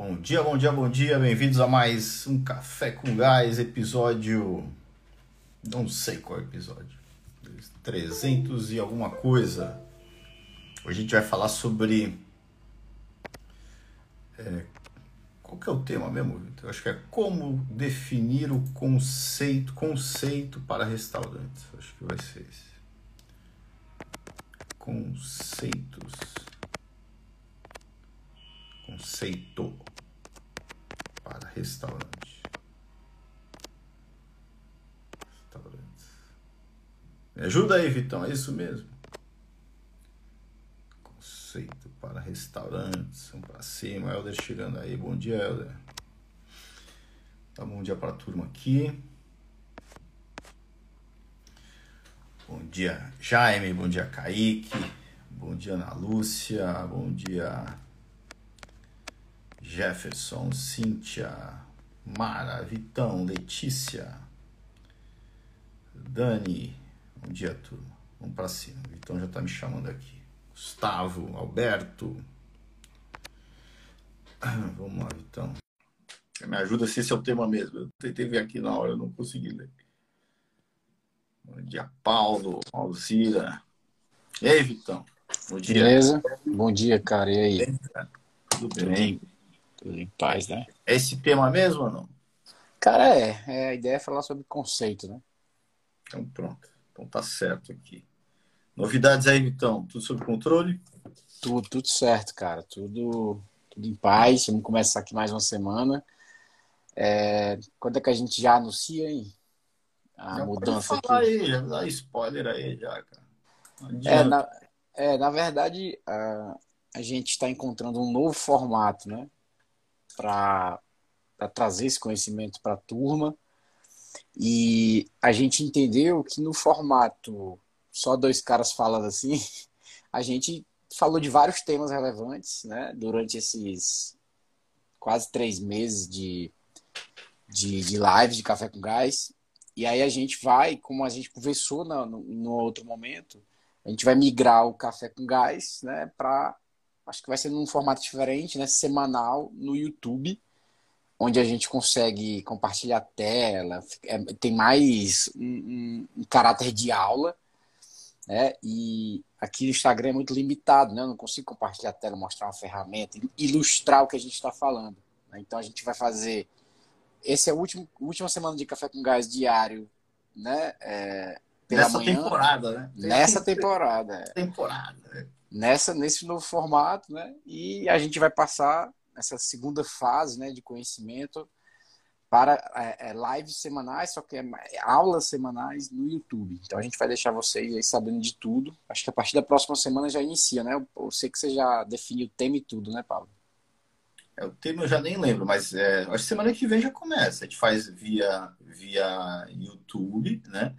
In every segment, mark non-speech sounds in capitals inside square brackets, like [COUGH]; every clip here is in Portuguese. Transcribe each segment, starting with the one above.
Bom dia, bom dia, bom dia. Bem-vindos a mais um Café com Gás, episódio. Não sei qual episódio. 300 e alguma coisa. Hoje a gente vai falar sobre. É... Qual que é o tema mesmo? Eu acho que é como definir o conceito, conceito para restaurantes. Acho que vai ser esse. Conceitos conceito para restaurante. Restaurantes. Me ajuda aí, Vitão, é isso mesmo? Conceito para restaurantes. Vamos para cima. Helder chegando aí. Bom dia, Helder. Tá, bom dia para a turma aqui. Bom dia, Jaime. Bom dia, Kaique. Bom dia, Ana Lúcia. Bom dia, Jefferson, Cíntia, Mara, Vitão, Letícia, Dani. Bom dia, turma. Vamos para cima. O Vitão já está me chamando aqui. Gustavo, Alberto. [CLEARS THROAT] Vamos lá, Vitão. Me ajuda se esse é o tema mesmo. Eu tentei ver aqui na hora, eu não consegui ler. Bom dia, Paulo, Alzira. E aí, Vitão? Bom dia. Beleza? Bom dia, cara. E aí? Tudo bem? Tudo tudo em paz, né? É esse tema mesmo ou não? Cara, é. é. A ideia é falar sobre conceito, né? Então pronto. Então tá certo aqui. Novidades aí, Vitão? Tudo sob controle? Tudo, tudo certo, cara. Tudo, tudo em paz. Vamos começar aqui mais uma semana. É... Quando é que a gente já anuncia, hein? A já mudança falar aqui. aí, já dá spoiler aí já, cara. É na, é, na verdade, a, a gente está encontrando um novo formato, né? Para trazer esse conhecimento para a turma. E a gente entendeu que no formato só dois caras falando assim, [LAUGHS] a gente falou de vários temas relevantes, né? Durante esses quase três meses de, de, de live de Café com Gás. E aí a gente vai, como a gente conversou no, no, no outro momento, a gente vai migrar o Café com Gás né, para acho que vai ser num formato diferente, né? Semanal no YouTube, onde a gente consegue compartilhar a tela, é, tem mais um, um, um, caráter de aula, né? E aqui no Instagram é muito limitado, né? Eu não consigo compartilhar a tela, mostrar uma ferramenta, ilustrar o que a gente está falando. Né? Então a gente vai fazer. Esse é a última, última semana de Café com Gás diário, né? É, pela Nessa manhã, temporada, né? Nessa temporada. É. Temporada. É nessa nesse novo formato, né? E a gente vai passar essa segunda fase, né, de conhecimento para é, é, lives semanais, só que é, é, aulas semanais no YouTube. Então a gente vai deixar vocês aí sabendo de tudo. Acho que a partir da próxima semana já inicia, né? Eu, sei que você já definiu o tema e tudo, né, Paulo? É, o tema eu já nem lembro, mas é, acho que semana que vem já começa. A gente faz via, via YouTube, né?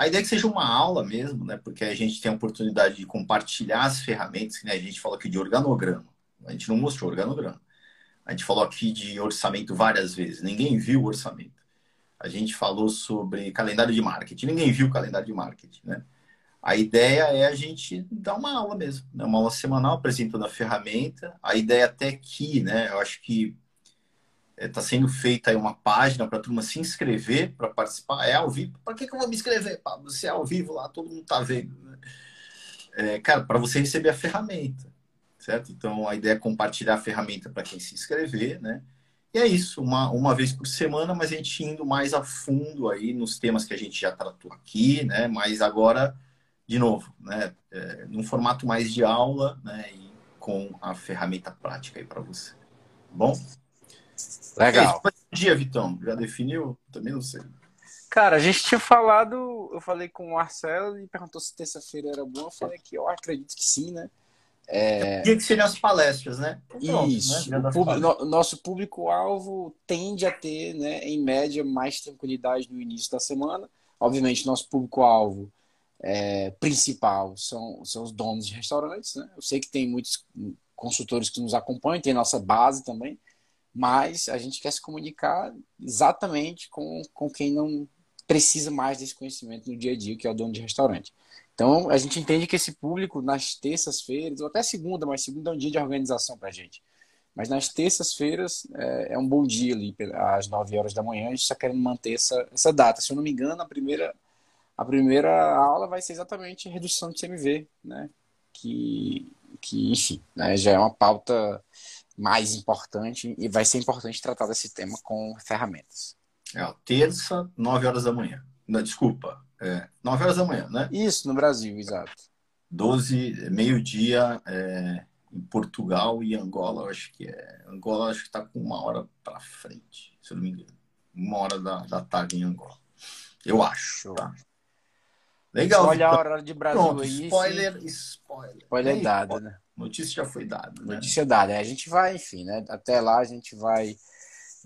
A ideia é que seja uma aula mesmo, né? Porque a gente tem a oportunidade de compartilhar as ferramentas, né? A gente falou aqui de organograma. A gente não mostrou organograma. A gente falou aqui de orçamento várias vezes. Ninguém viu o orçamento. A gente falou sobre calendário de marketing. Ninguém viu o calendário de marketing, né? A ideia é a gente dar uma aula mesmo, né? uma aula semanal apresentando a ferramenta. A ideia até que, né? Eu acho que está é, sendo feita aí uma página para a turma se inscrever para participar. É ao vivo. Para que, que eu vou me inscrever? Para você é ao vivo lá, todo mundo está vendo. Né? É, cara, para você receber a ferramenta, certo? Então a ideia é compartilhar a ferramenta para quem se inscrever, né? E é isso, uma, uma vez por semana, mas a gente indo mais a fundo aí nos temas que a gente já tratou aqui, né? Mas agora, de novo, né? É, num formato mais de aula, né? E com a ferramenta prática aí para você. Tá bom? Legal. Bom dia, Vitão. Já definiu? Também não sei. Cara, a gente tinha falado, eu falei com o Marcelo e perguntou se terça-feira era bom. Eu falei que eu acredito que sim, né? É... Dia que seriam as palestras, né? Então, Isso. Né? O público, no, nosso público-alvo tende a ter, né, em média, mais tranquilidade no início da semana. Obviamente, nosso público-alvo é, principal são, são os donos de restaurantes, né? Eu sei que tem muitos consultores que nos acompanham, tem nossa base também mas a gente quer se comunicar exatamente com, com quem não precisa mais desse conhecimento no dia a dia, que é o dono de restaurante. Então, a gente entende que esse público, nas terças-feiras, ou até segunda, mas segunda é um dia de organização para a gente. Mas nas terças-feiras é, é, um bom dia ali, às 9 horas da manhã, a gente está querendo manter essa, essa data. Se eu não me engano, a primeira, a primeira aula vai ser exatamente redução de CMV, né? Que, que enfim, né, já é uma pauta mais importante e vai ser importante tratar desse tema com ferramentas. É, terça, 9 horas da manhã. Não, desculpa, é, 9 horas da manhã, né? Isso, no Brasil, exato. 12, meio-dia é, em Portugal e Angola, acho que é. Angola acho que está com uma hora para frente, se eu não me engano. Uma hora da, da tarde em Angola. Eu acho. Tá? Legal. Olha a hora de Brasil Pronto, aí. Spoiler, spoiler. Spoiler aí, dado, né? Notícia já foi dada. Né? Notícia dada. A gente vai, enfim, né? Até lá a gente vai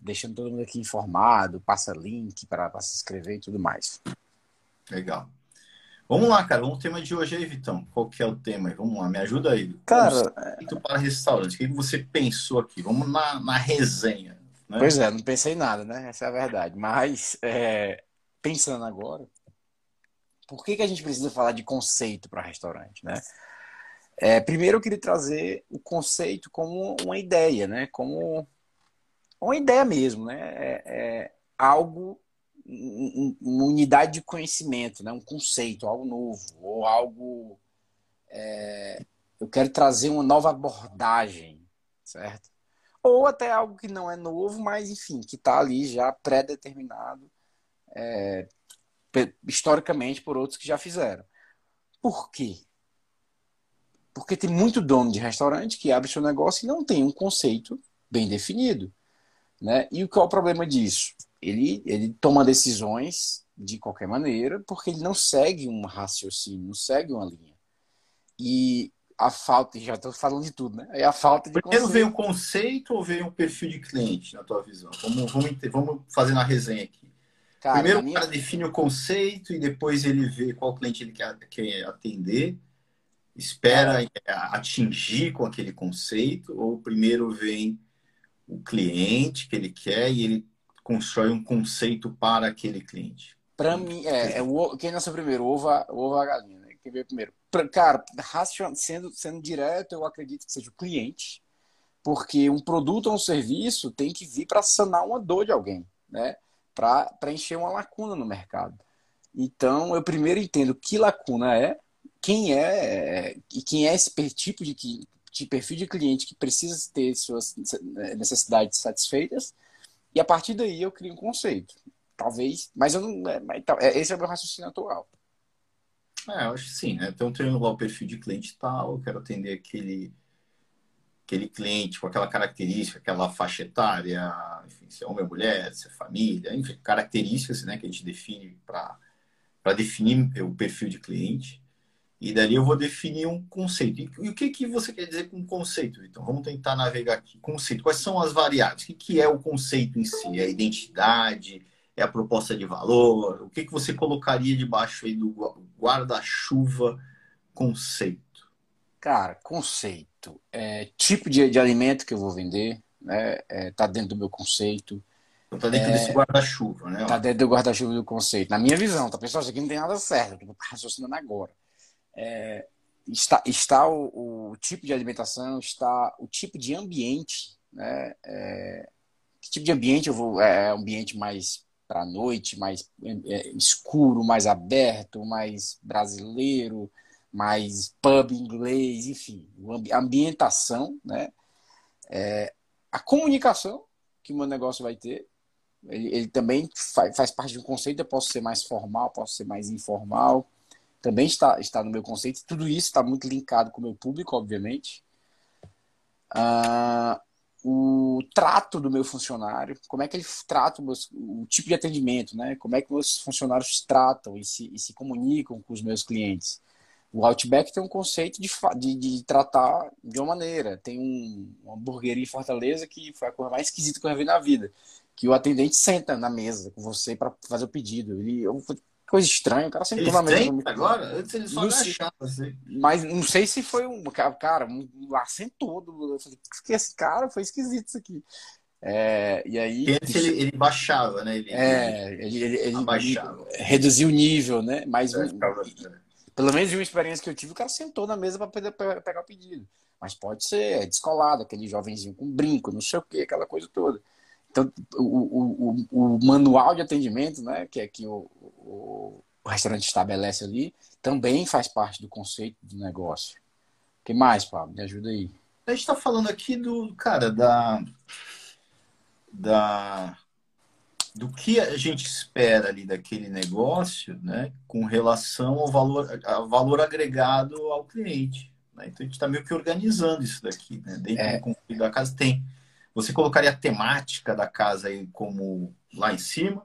deixando todo mundo aqui informado, passa link para se inscrever e tudo mais. Legal. Vamos lá, cara. Vamos o tema de hoje aí, Vitão. Qual que é o tema aí? Vamos lá, me ajuda aí. Cara, Conceito para restaurante. O que você pensou aqui? Vamos na, na resenha. Né? Pois é, não pensei nada, né? Essa é a verdade. Mas, é, pensando agora, por que, que a gente precisa falar de conceito para restaurante, né? É, primeiro eu queria trazer o conceito como uma ideia, né? Como uma ideia mesmo, né? É, é algo, uma unidade de conhecimento, né? Um conceito, algo novo ou algo. É, eu quero trazer uma nova abordagem, certo? Ou até algo que não é novo, mas enfim, que está ali já pré-determinado é, historicamente por outros que já fizeram. Por quê? Porque tem muito dono de restaurante que abre seu negócio e não tem um conceito bem definido. Né? E qual é o problema disso? Ele, ele toma decisões de qualquer maneira porque ele não segue um raciocínio, não segue uma linha. E a falta, já estou falando de tudo, né? É a falta de Primeiro veio o conceito ou veio o perfil de cliente, na tua visão? Vamos, vamos, vamos fazer na resenha aqui. Cara, Primeiro minha... o cara define o conceito e depois ele vê qual cliente ele quer, quer atender espera é. atingir com aquele conceito, ou primeiro vem o cliente que ele quer e ele constrói um conceito para aquele cliente? Para mim, é, é o, quem nasceu primeiro, ovo, ovo a galinha, né? Quem veio primeiro? Pra, cara, sendo, sendo direto, eu acredito que seja o cliente, porque um produto ou um serviço tem que vir para sanar uma dor de alguém, né? Para preencher uma lacuna no mercado. Então, eu primeiro entendo que lacuna é, quem é e quem é esse tipo de, de perfil de cliente que precisa ter suas necessidades satisfeitas e a partir daí eu crio um conceito talvez mas eu não é, é, esse é o meu raciocínio atual é, eu acho que sim, né? Então, tenho lá o perfil de cliente tal, eu quero atender aquele, aquele cliente com aquela característica, aquela faixa etária, enfim, se é homem ou mulher, se é família, enfim, características né, que a gente define para definir o perfil de cliente. E dali eu vou definir um conceito. E o que, que você quer dizer com conceito? Então, vamos tentar navegar aqui. Conceito. Quais são as variáveis? O que, que é o conceito em si? É a identidade? É a proposta de valor? O que, que você colocaria debaixo aí do guarda-chuva conceito? Cara, conceito. É, tipo de, de alimento que eu vou vender, né? É, tá dentro do meu conceito. Então tá dentro é, desse guarda-chuva, né? Tá dentro do guarda-chuva do conceito. Na minha visão, tá? Pessoal, isso aqui não tem nada certo. Eu tô raciocinando agora é, está, está o, o, tipo de alimentação, está o tipo de ambiente, né? É, que tipo de ambiente eu vou? É, é ambiente mais para noite, mais é, escuro, mais aberto, mais brasileiro, mais pub inglês, enfim, a ambientação, né? É, a comunicação que o meu negócio vai ter, ele, ele também faz, faz, parte de um conceito. Eu posso ser mais formal, posso ser mais informal, também está, está no meu conceito. Tudo isso está muito linkado com o meu público, obviamente. Uh, o trato do meu funcionário, como é que ele trata o, meus, o tipo de atendimento, né? Como é que meus funcionários tratam e se, e se comunicam com os meus clientes. O Outback tem um conceito de, de, de, tratar de uma maneira. Tem um, uma hamburgueria em Fortaleza que foi a coisa mais esquisita que eu já vi na vida. Que o atendente senta na mesa com você para fazer o pedido. Ele, eu coisa estranha. O cara sentou na mesa. Agora? Antes ele só agachava, assim. Mas não sei se foi um. Cara, um, lá sentou. Eu falei, que esse cara foi esquisito isso aqui. É, e aí. Antes ele, ele, baixava, né? Ele, é, ele, ele, ele, ele reduziu o nível, né? Mas. É, um, pelo menos de uma experiência que eu tive, o cara sentou na mesa para poder pegar o pedido. mas pode ser descolado, aquele jovenzinho com brinco, não sei o que, aquela coisa toda. Então, o, o, o, manual de atendimento, né, que é que o, o, o restaurante estabelece ali, também faz parte do conceito do negócio. O que mais, Pablo? Me ajuda aí. A gente está falando aqui do, cara, da, da, do que a gente espera ali daquele negócio, né, com relação ao valor, ao valor agregado ao cliente. Né? Então a gente está meio que organizando isso daqui, né? Dentro é. do da casa tem. Você colocaria a temática da casa aí como lá em cima?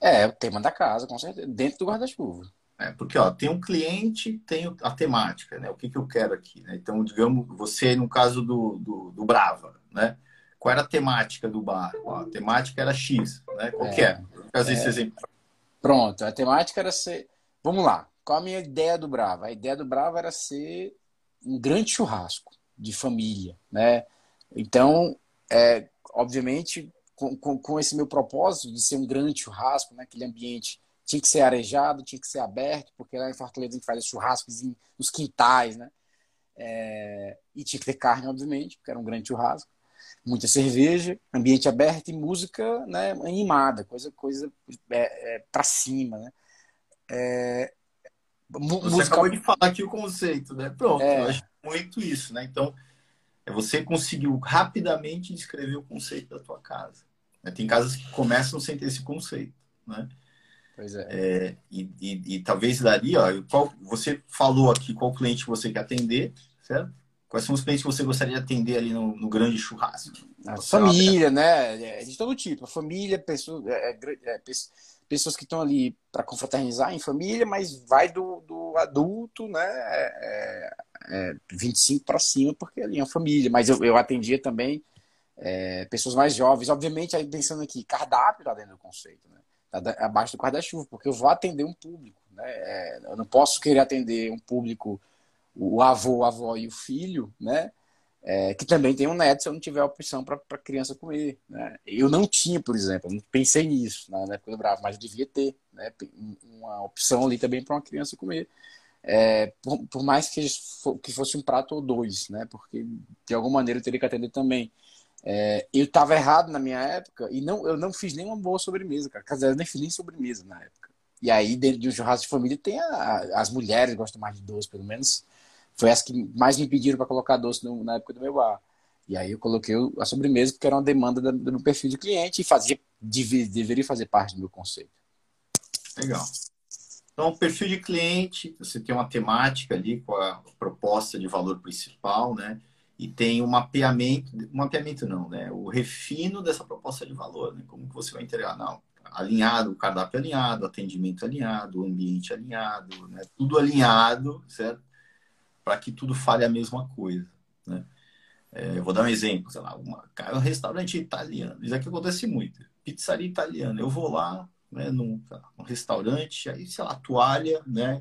É, o tema da casa, com certeza, dentro do guarda-chuva. É, porque ó, tem um cliente, tem a temática, né? O que, que eu quero aqui, né? Então, digamos, você no caso do, do, do Brava, né? Qual era a temática do bar? Ó, a temática era X, né? Qual é, que é? Fazer é, esse exemplo. Pronto, a temática era ser. Vamos lá. Qual a minha ideia do Brava? A ideia do Brava era ser um grande churrasco de família, né? Então, é, obviamente, com, com, com, esse meu propósito de ser um grande churrasco, né, aquele ambiente tinha que ser arejado, tinha que ser aberto, porque lá em Fortaleza a gente faz churrascos nos quintais, né? É, e tinha que ter carne, obviamente, porque era um grande churrasco. Muita cerveja, ambiente aberto e música né, animada, coisa, coisa é, é, para cima, né? É, Você música... acabou de falar aqui o conceito, né? Pronto, é. eu acho muito isso, né? Então, é você conseguiu rapidamente descrever o conceito da tua casa. Né? Tem casas que começam sem ter esse conceito, né? Pois é. é e, e, e, talvez dali, ó, qual, você falou aqui qual cliente você quer atender, certo? Quais são os clientes que você gostaria de atender ali no, no grande churrasco? A família, né? É de todo tipo. Família, pessoas, é, é, é pessoas que estão ali para confraternizar em família, mas vai do, do adulto, né? É, é, 25 para cima, porque ali é uma família. Mas eu, eu atendia também é, pessoas mais jovens. Obviamente, aí pensando aqui, cardápio está dentro do conceito, né? Tá abaixo do guarda-chuva, porque eu vou atender um público, né? É, eu não posso querer atender um público, o avô, a avó e o filho, né? É, que também tem um neto se eu não tiver opção para a criança comer. Né? Eu não tinha, por exemplo, não pensei nisso na época do Bravo, mas eu devia ter né? uma opção ali também para uma criança comer é, por, por, mais que, que fosse um prato ou dois, né? Porque de alguma maneira eu teria que atender também. É, eu estava errado na minha época e não, eu não fiz nenhuma boa sobremesa, cara. Quer dizer, eu nem fiz nem sobremesa na época. E aí, dentro de um churrasco de família, tem a, as mulheres gostam mais de doce, pelo menos. Foi as que mais me pediram para colocar doce no, na época do meu bar. E aí eu coloquei a sobremesa porque era uma demanda do meu perfil de cliente e fazia, deveria fazer parte do meu conceito. Legal. Então, perfil de cliente, você tem uma temática ali com a proposta de valor principal, né? E tem um mapeamento, um mapeamento não, né? O refino dessa proposta de valor, né? Como que você vai entregar? Não, alinhado, o cardápio alinhado, atendimento alinhado, o ambiente alinhado, né? Tudo alinhado, certo? Para que tudo fale a mesma coisa, né? É, eu vou dar um exemplo, sei lá, uma, um restaurante italiano. Isso aqui acontece muito. Pizzaria italiana. Eu vou lá, né, num, num restaurante, aí, sei lá, toalha, né,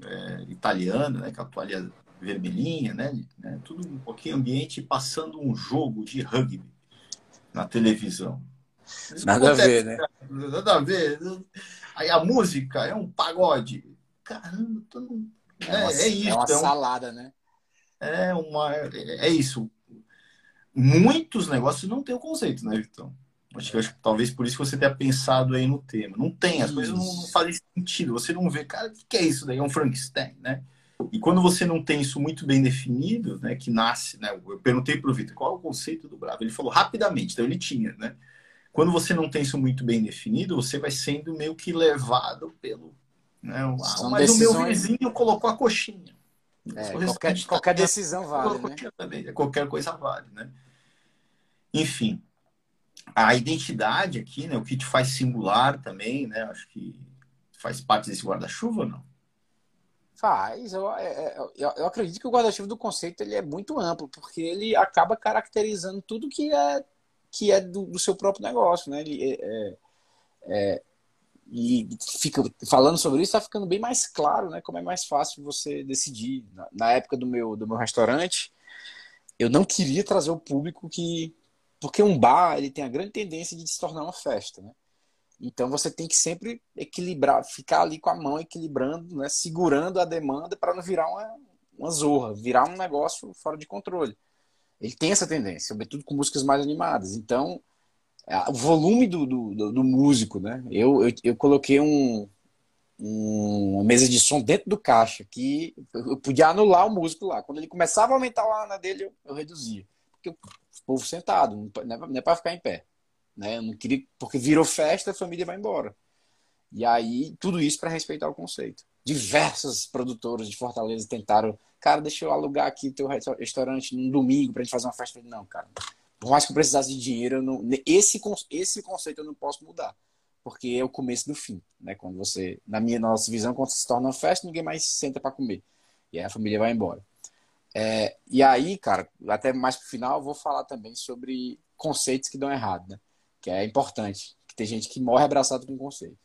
é, italiana, né, com a toalha vermelhinha, né, né, tudo um pouquinho ambiente, passando um jogo de rugby na televisão. Isso nada acontece, a ver, né? Nada a ver. Aí a música é um pagode. Caramba, todo... é, é, uma, é isso. É uma um, salada, né? É, uma, é, é isso. Muitos negócios não têm o conceito, né, Vitão? Acho que, acho que talvez por isso que você tenha pensado aí no tema. Não tem, as isso. coisas não, não, fazem sentido. Você não vê, cara, o que é isso daí? É um Frankenstein, né? E quando você não tem isso muito bem definido, né, que nasce, né? Eu perguntei para o Vitor qual é o conceito do Bravo. Ele falou rapidamente, então ele tinha, né? Quando você não tem isso muito bem definido, você vai sendo meio que levado pelo. Né, mas decisões... o meu vizinho colocou a coxinha. É, qualquer, qualquer decisão vale. Né? Qualquer coisa vale, né? Enfim, a identidade aqui, né, o que te faz singular também, né? Acho que faz parte desse guarda-chuva ou não? Faz. Eu, é, é, eu, eu, acredito que o guarda-chuva do conceito ele é muito amplo, porque ele acaba caracterizando tudo que é, que é do, do seu próprio negócio, né? Ele, é, é, é e fica falando sobre isso, está ficando bem mais claro, né? Como é mais fácil você decidir. Na, na época do meu, do meu restaurante, eu não queria trazer o público que porque um bar ele tem a grande tendência de se tornar uma festa, né? Então você tem que sempre equilibrar, ficar ali com a mão equilibrando, né? segurando a demanda para não virar uma, uma zorra, virar um negócio fora de controle. Ele tem essa tendência, sobretudo com músicas mais animadas. Então, o volume do, do, do músico, né? Eu, eu, eu coloquei um, um, uma mesa de som dentro do caixa que eu podia anular o músico lá. Quando ele começava a aumentar a lana dele, eu, eu reduzia. Porque o povo sentado, não é para ficar em pé. Né? Eu não queria, porque virou festa, a família vai embora. E aí, tudo isso para respeitar o conceito. Diversas produtoras de Fortaleza tentaram, cara, deixa eu alugar aqui teu restaurante no domingo para gente fazer uma festa. Não, cara, por mais que eu precisasse de dinheiro, não, esse, esse conceito eu não posso mudar. Porque é o começo do fim. Né? Quando você, na minha nossa visão, quando se torna uma festa, ninguém mais senta para comer. E aí a família vai embora. É, e aí, cara, até mais pro final, eu vou falar também sobre conceitos que dão errado, né? Que é importante. Que tem gente que morre abraçado com conceito.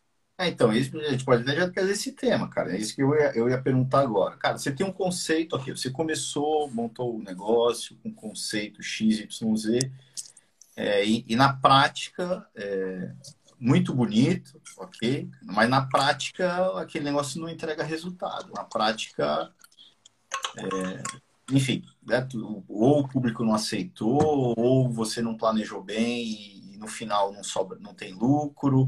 É, então, isso, a gente pode até já trazer esse tema, cara. É isso que eu ia, eu ia perguntar agora. Cara, você tem um conceito aqui, você começou, montou o um negócio com um conceito X, Y, Z, é, e, e, na prática, é, muito bonito, ok? Mas na prática, aquele negócio não entrega resultado. Na prática, é, enfim, né, ou o público não aceitou, ou você não planejou bem e, e no final não sobra, não tem lucro.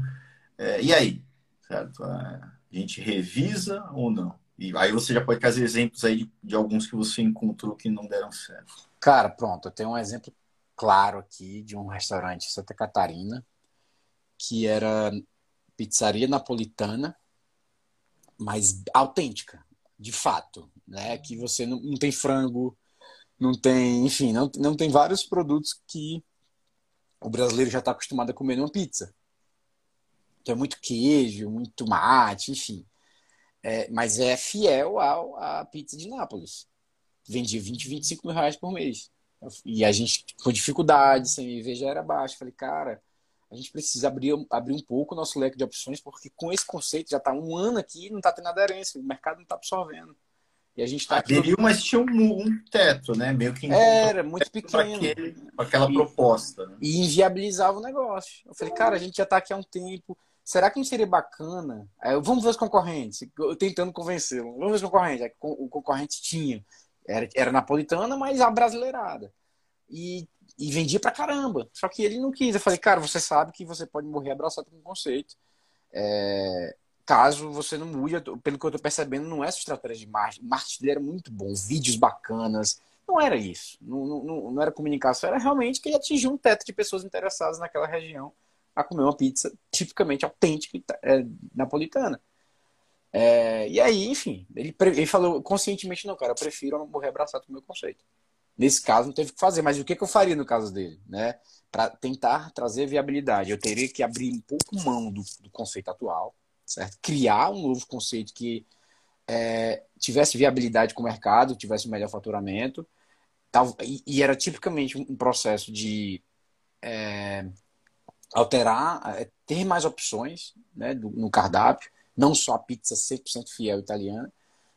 É, e aí? Certo? A gente revisa ou não? E aí você já pode trazer exemplos aí de, de alguns que você encontrou que não deram certo. Cara, pronto, eu tenho um exemplo claro aqui de um restaurante em Santa Catarina que era pizzaria napolitana, mas autêntica, de fato, né? Que você não, não tem frango, não tem, enfim, não, não tem vários produtos que o brasileiro já está acostumado a comer numa pizza. Então é muito queijo, muito tomate, enfim. É, mas é fiel ao, à pizza de Nápoles. Vendia 20, 25 mil reais por mês. E a gente, com dificuldade, sem ver já era baixo. Falei, cara, a gente precisa abrir, abrir um pouco o nosso leque de opções, porque com esse conceito já está um ano aqui não está tendo aderência, o mercado não está absorvendo. E a gente está Aderiu, mas tinha um, um, teto, né? Meio que era muito pequeno. Com aquela e, proposta. Né? E inviabilizava o negócio. Eu falei, cara, a gente já está aqui há um tempo, será que não seria bacana? É, vamos ver os concorrentes, tentando convencê-lo. Vamos ver os concorrentes. O concorrente tinha, era, era napolitana, mas a brasileirada. E, e vendia pra caramba. Só que ele não quis. Eu falei, cara, você sabe que você pode morrer abraçado com o conceito. É, caso você não mude, pelo que eu tô percebendo, não é essa estratégia de marketing. O marketing dele era muito bom, vídeos bacanas. Não era isso. Não, não, não era comunicação, era realmente que ele atingiu um teto de pessoas interessadas naquela região a comer uma pizza tipicamente autêntica é, napolitana. É, e aí, enfim, ele, ele falou conscientemente, não, cara, eu prefiro morrer abraçado com o meu conceito. Nesse caso, não teve o que fazer, mas o que, que eu faria no caso dele? Né? Para tentar trazer viabilidade, eu teria que abrir um pouco mão do, do conceito atual, certo? criar um novo conceito que é, tivesse viabilidade com o mercado, tivesse um melhor faturamento, tal, e, e era tipicamente um processo de é, alterar, é, ter mais opções né, do, no cardápio, não só a pizza 100% fiel italiana,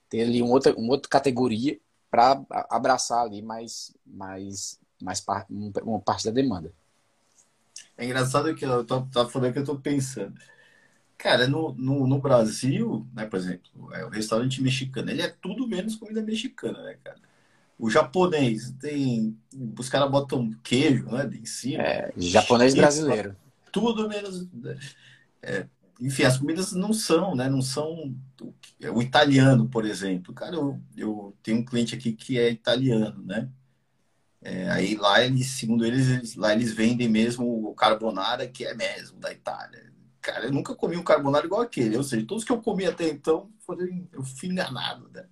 ter ali uma outra, uma outra categoria para abraçar ali mais, mais, mais par, uma parte da demanda. É engraçado que eu tô, tô falando que eu estou pensando. Cara, no, no, no, Brasil, né, por exemplo, é, o restaurante mexicano, ele é tudo menos comida mexicana, né, cara? O japonês tem. Os caras botam queijo, né? Em cima. É, japonês brasileiro. Tudo menos. É, enfim, as comidas não são, né? Não são. O italiano, por exemplo. Cara, eu, eu tenho um cliente aqui que é italiano, né? É, aí lá eles, segundo eles, lá eles vendem mesmo o carbonara, que é mesmo da Itália. Cara, eu nunca comi um carbonara igual aquele. Ou seja, todos que eu comi até então, eu fui enganado, né?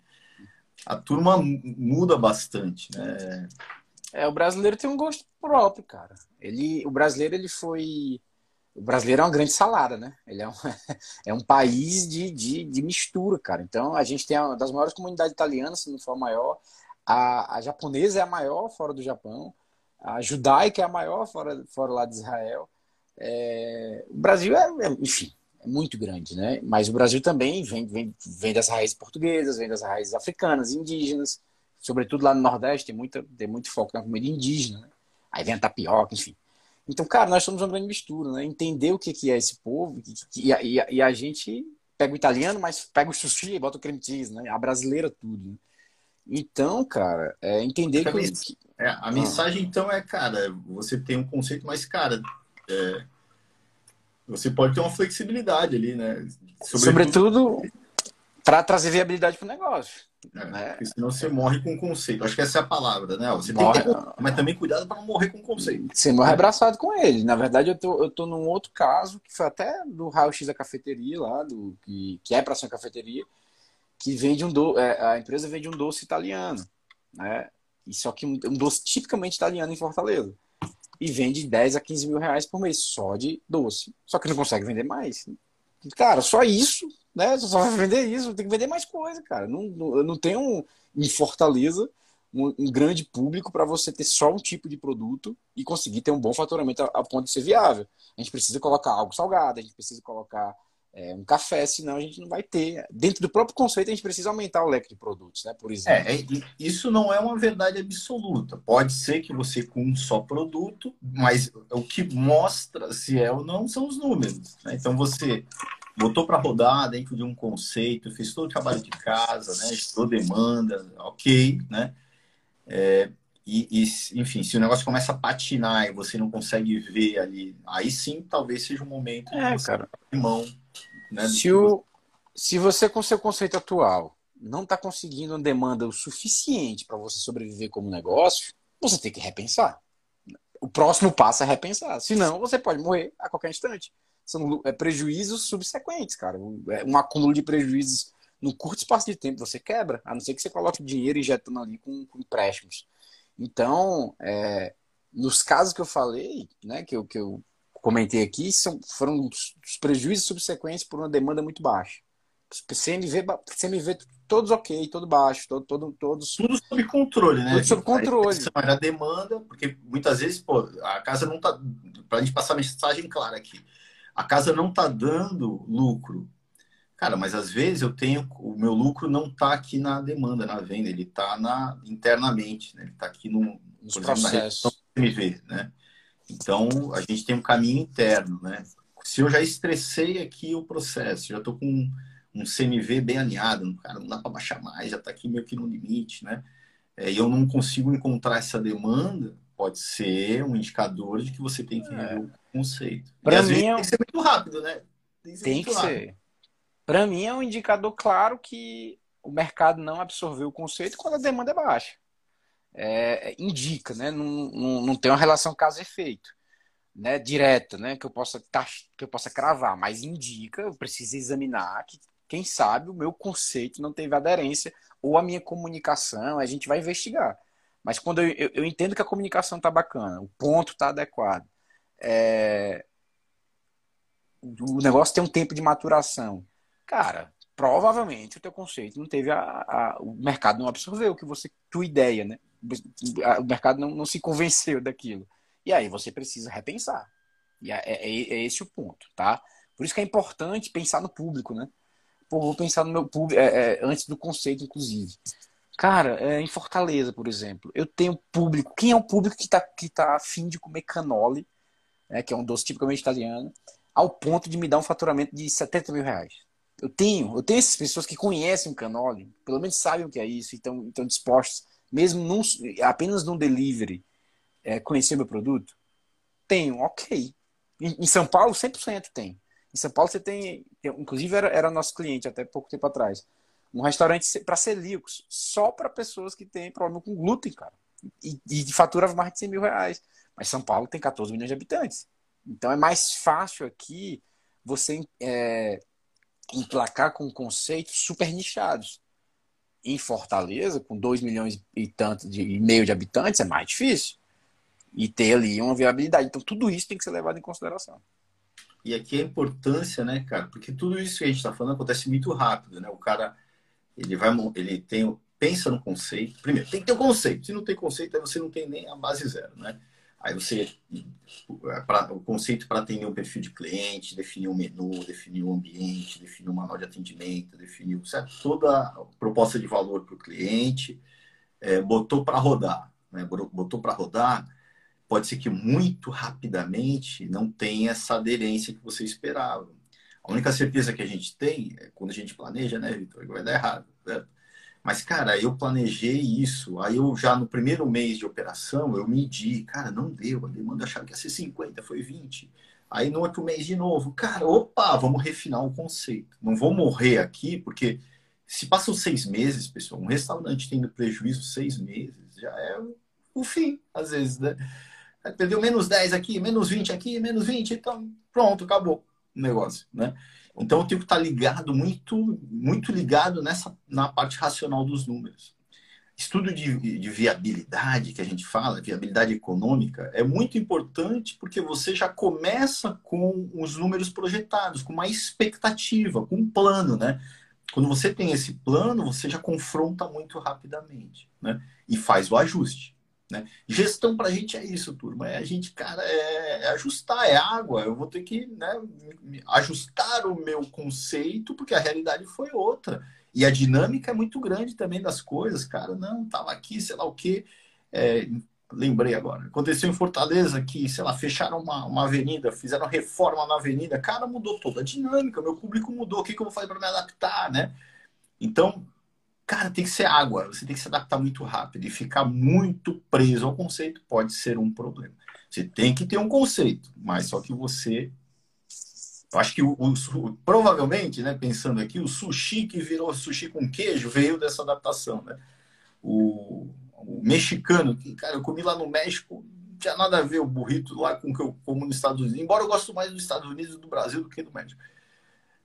a turma muda bastante, né? É, o brasileiro tem um gosto próprio, cara. Ele, o brasileiro ele foi, o brasileiro é uma grande salada, né? Ele é um, [LAUGHS] é um país de, de, de mistura, cara. Então a gente tem uma das maiores comunidades italianas, se não for a maior. A, a japonesa é a maior fora do Japão. A judaica é a maior fora, fora lá de Israel. É, o Brasil é, é enfim, é muito grande, né? Mas o Brasil também vem, vem, vem das raízes portuguesas, vem das raízes africanas, indígenas, sobretudo lá no Nordeste tem, muita, tem muito foco na comida indígena, né? Aí vem a tapioca, enfim. Então, cara, nós somos uma grande mistura, né? Entender o que, que é esse povo e, e, e a gente pega o italiano, mas pega o sushi e bota o creme cheese, né? A brasileira tudo. Né? Então, cara, é entender que. que... É, a mensagem, ah. então, é, cara, você tem um conceito mais, cara, é, você pode ter uma flexibilidade ali, né? Sobretudo, Sobretudo para trazer viabilidade para o negócio. É, né? Porque senão você morre com conceito. Acho que essa é a palavra, né? Você morre... ter... mas também cuidado para não morrer com conceito. Você morre abraçado com ele. Na verdade, eu tô, eu tô num outro caso, que foi até do raio-x da cafeteria lá, do, que, que é para ser uma cafeteria, que vende um doce, é, a empresa vende um doce italiano, né? E só que um, um doce tipicamente italiano em Fortaleza. E vende 10 a 15 mil reais por mês só de doce. Só que não consegue vender mais. Cara, só isso né? Você só vai vender isso, tem que vender mais coisa, cara. Não, não, não tem um, em Fortaleza um, um grande público para você ter só um tipo de produto e conseguir ter um bom faturamento a, a, ponto de ser viável. A gente precisa colocar algo salgado, a gente precisa colocar é, um café, senão a gente não vai ter. Dentro do próprio conceito, a gente precisa aumentar o leque de produtos, né? Por exemplo. É, é isso não é uma verdade absoluta. Pode ser que você com um só produto, mas o que mostra se é ou não são os números. Né? Então você botou para rodar dentro de um conceito, fez todo o trabalho de casa, né? Gerou demanda, ok, né? É, e, e, enfim, se o negócio começa a patinar e você não consegue ver ali, aí sim talvez seja um momento é, de cara. mão. Né, se, o, se você com seu conceito atual não está conseguindo uma demanda o suficiente para você sobreviver como negócio, você tem que repensar. O próximo passo é repensar. Senão, você pode morrer a qualquer instante são é, prejuízos subsequentes, cara. É um acúmulo de prejuízos num curto espaço de tempo você quebra, a não ser que você coloque dinheiro injetando ali com, com empréstimos. Então, é, nos casos que eu falei, né, que eu, que eu comentei aqui, são, foram os prejuízos subsequentes por uma demanda muito baixa. CMV, CMV todos ok, todo baixo, todo, todo, todos. Tudo sob controle, né? Tudo sob controle. A demanda, porque muitas vezes, pô, a casa não tá. Para a gente passar a mensagem clara aqui a casa não está dando lucro. Cara, mas às vezes eu tenho. O meu lucro não está aqui na demanda, na venda, ele está na, internamente, né? ele está aqui no, Nos processos. MV, né? Então a gente tem um caminho interno, né? Se eu já estressei aqui o processo, já estou com um, um CMV bem alinhado, cara, não dá para baixar mais, já está aqui meio que no limite, né? É, e eu não consigo encontrar essa demanda, pode ser um indicador de que você tem que rever o conceito. Para mim é... tem que ser muito rápido, né? Tem que ser. Tem que ser. Para mim é um indicador claro que o mercado não absorveu o conceito quando a demanda é baixa. É, indica, né? Não, não, não tem uma relação caso-efeito, né? Direta, né? Que eu possa que eu possa cravar, mas indica. Eu preciso examinar que quem sabe o meu conceito não teve aderência ou a minha comunicação. A gente vai investigar. Mas quando eu, eu, eu entendo que a comunicação está bacana, o ponto está adequado, é... o negócio tem um tempo de maturação. Cara, provavelmente o teu conceito não teve a, a, o mercado não absorveu o que você tua ideia, né? O mercado não, não se convenceu daquilo. E aí você precisa repensar. E é, é, é, esse o ponto, tá? Por isso que é importante pensar no público, né? Pô, vou pensar no meu público é, é, antes do conceito, inclusive. Cara, é, em Fortaleza, por exemplo, eu tenho público. Quem é o público que está que tá afim de comer canole, né, que é um doce tipicamente italiano, ao ponto de me dar um faturamento de 70 mil reais? Eu tenho, eu tenho essas pessoas que conhecem o canole, pelo menos sabem o que é isso, e estão, dispostos, mesmo num, apenas num delivery, é, conhecer meu produto? Tenho, ok. Em, em São Paulo, 100% tem. Em São Paulo você tem, inclusive era, era nosso cliente até pouco tempo atrás um restaurante para celíacos, só para pessoas que têm problema com glúten, cara. E, e fatura mais de 100 mil reais. Mas São Paulo tem 14 milhões de habitantes. Então é mais fácil aqui você é, emplacar com conceitos super nichados. Em Fortaleza, com 2 milhões e tanto de e meio de habitantes, é mais difícil. E ter ali uma viabilidade. Então tudo isso tem que ser levado em consideração. E aqui a importância, né, cara? Porque tudo isso que a gente está falando acontece muito rápido, né? O cara ele vai, ele tem, pensa no conceito. Primeiro, tem que ter um conceito. Se não tem conceito, aí você não tem nem a base zero, né? Aí você, pra, o conceito para atender um perfil de cliente, definir um menu, definir um ambiente, definir um manual de atendimento, definir certo? toda a proposta de valor para o cliente, é, botou para rodar, né? botou para rodar, pode ser que muito rapidamente não tenha essa aderência que você esperava. A única certeza que a gente tem é quando a gente planeja, né, Vitor? Vai dar errado. Certo? Mas, cara, eu planejei isso. Aí eu já no primeiro mês de operação, eu medi. Cara, não deu. A demanda achava que ia ser 50, foi 20. Aí no outro mês de novo. Cara, opa, vamos refinar o conceito. Não vou morrer aqui, porque se passam seis meses, pessoal, um restaurante tendo prejuízo seis meses, já é o fim, às vezes, né? Perdeu menos 10 aqui, menos 20 aqui, menos 20, então pronto, acabou negócio, né? Então eu tenho que estar ligado, muito, muito ligado nessa, na parte racional dos números. Estudo de, de viabilidade, que a gente fala, viabilidade econômica, é muito importante porque você já começa com os números projetados, com uma expectativa, com um plano, né? Quando você tem esse plano, você já confronta muito rapidamente, né? E faz o ajuste. Né? Gestão para a gente é isso, turma. É a gente, cara, é, é, ajustar, é água. Eu vou ter que né, ajustar o meu conceito, porque a realidade foi outra. E a dinâmica é muito grande também das coisas, cara. Não, tava aqui, sei lá o quê. É, lembrei agora. Aconteceu em Fortaleza que, sei lá, fecharam uma, uma avenida, fizeram reforma na avenida. Cara, mudou toda a dinâmica, meu público mudou. O que, que eu vou fazer para me adaptar, né? Então, Cara, tem que ser água. Você tem que se adaptar muito rápido e ficar muito preso ao conceito pode ser um problema. Você tem que ter um conceito, mas só que você. Eu acho que o, o, provavelmente, né, pensando aqui, o sushi que virou sushi com queijo veio dessa adaptação, né? O, o mexicano, que, cara, eu comi lá no México, não tinha nada a ver o burrito lá com o que eu como nos Estados Unidos, embora eu gosto mais dos Estados Unidos e do Brasil do que do México.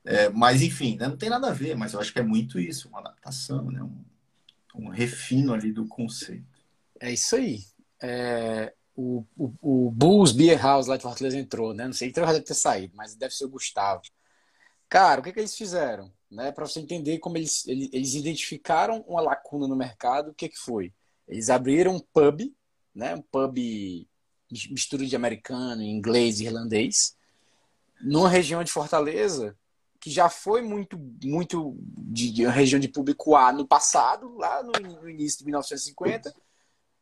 É, mas, enfim, né, não tem nada a ver, mas eu acho que é muito isso, uma adaptação, né, um, um refino ali do conceito. É isso aí. É, o, o, o Bulls Beer House lá de Fortaleza entrou, né? Não sei, então já deve ter saído, mas deve ser o Gustavo. Cara, o que, que eles fizeram? Né, Para você entender como eles, eles, eles, identificaram uma lacuna no mercado, o que, que foi? Eles abriram um pub, né, um pub mistura de americano, inglês e irlandês, numa região de Fortaleza que já foi muito, muito de, região de público A no passado, lá no, no, início de 1950,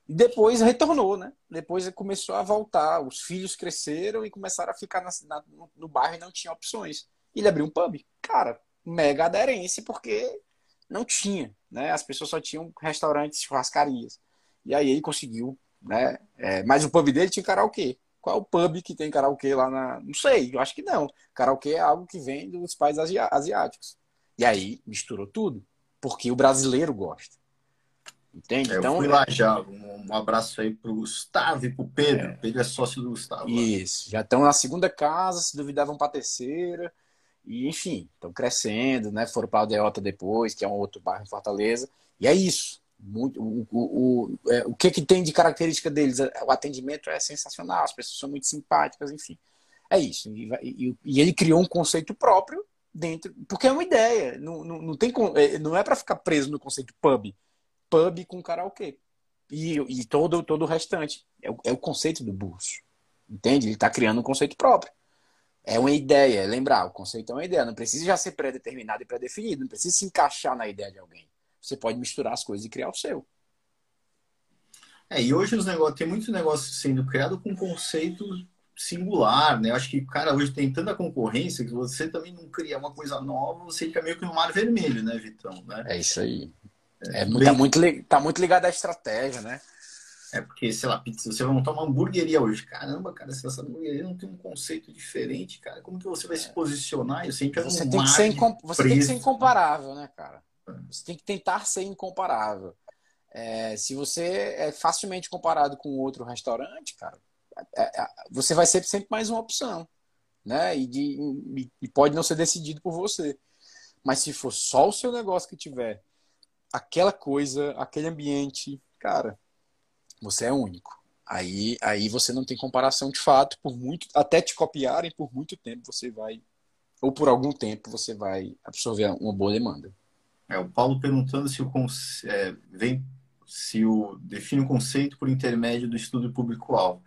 e depois retornou, né? Depois começou a voltar, os filhos cresceram e começaram a ficar na, na, no bairro e não tinha opções. Ele abriu um pub. Cara, mega aderência, porque não tinha, né? As pessoas só tinham restaurantes, churrascarias. E aí ele conseguiu, né? É, mas o pub dele tinha karaokê. Qual é o pub que tem karaokê lá na. Não sei, eu acho que não. Karaokê é algo que vem dos países asiáticos. E aí misturou tudo, porque o brasileiro gosta. Entende? É, então, eu fui lá já. Um, abraço aí pro Gustavo e pro Pedro. É... Pedro é sócio do Gustavo. Isso, já estão na segunda casa, se duvidar vão para a terceira. E, enfim, estão crescendo, né? Foram para Aldeota depois, que é um outro bairro em Fortaleza. E é isso. Muito, o, o, o, é, o que, que tem de característica deles? O atendimento é sensacional, as pessoas são muito simpáticas, enfim. É isso. E, e, e ele criou um conceito próprio dentro, porque é uma ideia. Não, não, não, tem, é, não é para ficar preso no conceito pub. Pub com karaokê. E, e todo, todo o restante. É o, é o conceito do Burso. Entende? Ele está criando um conceito próprio. É uma ideia, lembrar, o conceito é uma ideia, não precisa já ser pré-determinado e pré-definido, não precisa se encaixar na ideia de alguém. Você pode misturar as coisas e criar o seu. É, e hoje os negócios, tem muito negócio sendo criado com conceito singular, né? Eu acho que, cara, hoje tem tanta concorrência que você também não cria uma coisa nova, você fica meio que no mar vermelho, né, Vitão? Né? É isso aí. É, é bem... tá, muito, tá muito ligado à estratégia, né? É porque, sei lá, pizza, você vai montar uma hamburgueria hoje. Caramba, cara, se essa hamburgueria não tem um conceito diferente, cara, como que você vai se é. posicionar? Eu sempre você, tem que, ser incom... você tem que ser incomparável, né, cara? Você tem que tentar ser incomparável. É, se você é facilmente comparado com outro restaurante, cara, é, é, você vai ser sempre mais uma opção, né? E, de, e, pode não ser decidido por você. Mas se for só o seu negócio que tiver aquela coisa, aquele ambiente, cara, você é único. Aí, aí você não tem comparação de fato, por muito, até te copiarem por muito tempo você vai, ou por algum tempo você vai absorver uma boa demanda. É, o Paulo perguntando se o, é, vem, se o define o conceito por intermédio do estudo público-alvo.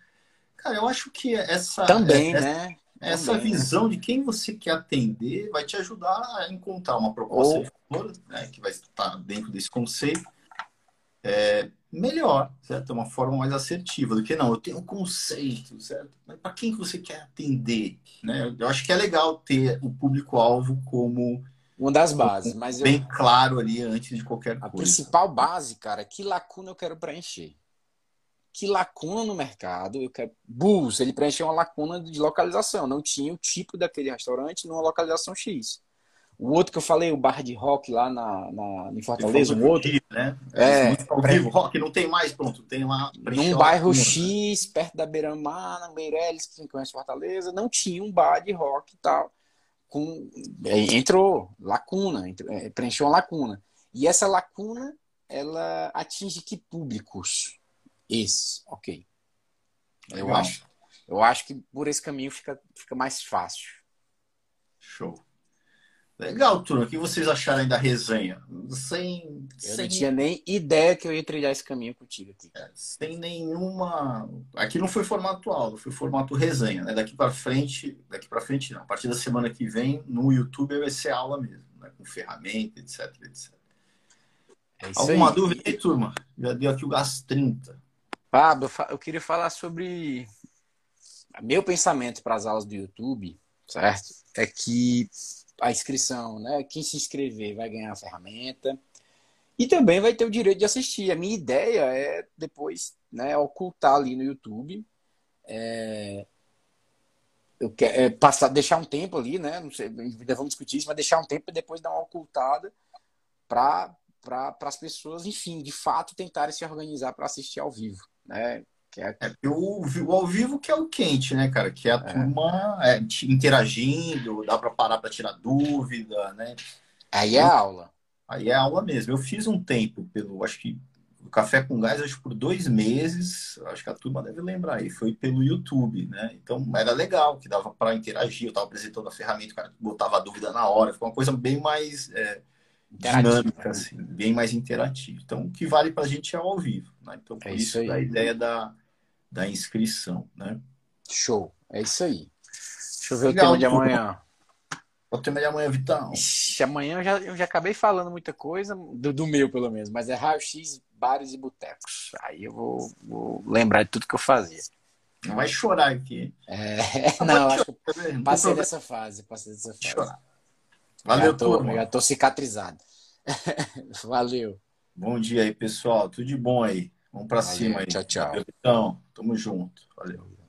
Cara, eu acho que essa também, é, né? Essa também, visão de quem você quer atender vai te ajudar a encontrar uma proposta Ou... de valor, né, que vai estar dentro desse conceito é, melhor, certo? Uma forma mais assertiva do que não. Eu tenho um conceito, certo? Mas para quem que você quer atender, né? Eu acho que é legal ter o público-alvo como Uma das bases, mas bem eu... claro ali antes de qualquer coisa. A principal base, cara, que lacuna eu quero preencher. Que lacuna no mercado eu quero. Bulls, ele preencheu uma lacuna de localização. Não tinha o tipo daquele restaurante numa localização X. O outro que eu falei, o bar de rock lá na, na, em Fortaleza, um outro. né? É, é vivo, rock não tem mais, pronto, tem lá. Num bairro lacuna, X, perto da Beira-Mar, na Meireles, quem conhece Fortaleza, não tinha um bar de rock e tal com, é, entrou lacuna, entrou, é, preencheu uma lacuna. E essa lacuna, ela atinge que públicos? Esses, ok. Eu acho, eu acho que por esse caminho fica, fica mais fácil. Show. Legal, turma. O que vocês acharam da resenha? Sem, eu sem... não tinha nem ideia que eu ia trilhar esse caminho contigo aqui. É, sem nenhuma. Aqui não foi formato aula, foi formato resenha. Né? Daqui para frente, daqui para frente não. A partir da semana que vem, no YouTube vai ser aula mesmo, né? com ferramenta, etc, etc. É Alguma aí. dúvida aí, turma? Já deu aqui o gás 30. Pablo, eu queria falar sobre meu pensamento para as aulas do YouTube, certo? É que a inscrição, né? Quem se inscrever vai ganhar a ferramenta e também vai ter o direito de assistir. A minha ideia é depois, né, ocultar ali no YouTube. É, eu quero é, passar, deixar um tempo ali, né? Não sei, ainda vamos discutir isso, mas deixar um tempo e depois dar uma ocultada para para as pessoas, enfim, de fato tentarem se organizar para assistir ao vivo, né? Que é... é o, o, ao vivo que é o quente, né, cara? Que é a é. turma é, interagindo, dá para parar para tirar dúvida, né? Aí é aula. Aí é aula mesmo. Eu fiz um tempo pelo, acho que o Café com Gás, acho que por dois meses, acho que a turma deve lembrar aí, foi pelo YouTube, né? Então era legal, que dava para interagir, eu estava apresentando a ferramenta, o cara botava a dúvida na hora, foi uma coisa bem mais é, dinâmica, assim, bem mais interativa. Então o que vale para a gente é ao vivo, né? Então por é isso, isso a ideia da, da inscrição, né? Show, é isso aí. Deixa eu ver Legal, o tema de amanhã. O tema de amanhã, Vitão. Ixi, amanhã eu já, eu já acabei falando muita coisa, do, do meu pelo menos, mas é raio-x, bares e botecos. Aí eu vou, vou, lembrar de tudo que eu fazia. Não vai chorar aqui. É, [LAUGHS] não, não acho que passei dessa fase, passei dessa fase. Chorar. Valeu, já tô, turma. Já tô cicatrizado. [LAUGHS] Valeu. Bom dia aí, pessoal. Tudo de bom aí. Vamos para cima aí. Tchau, tchau. Então, tamo junto. Valeu.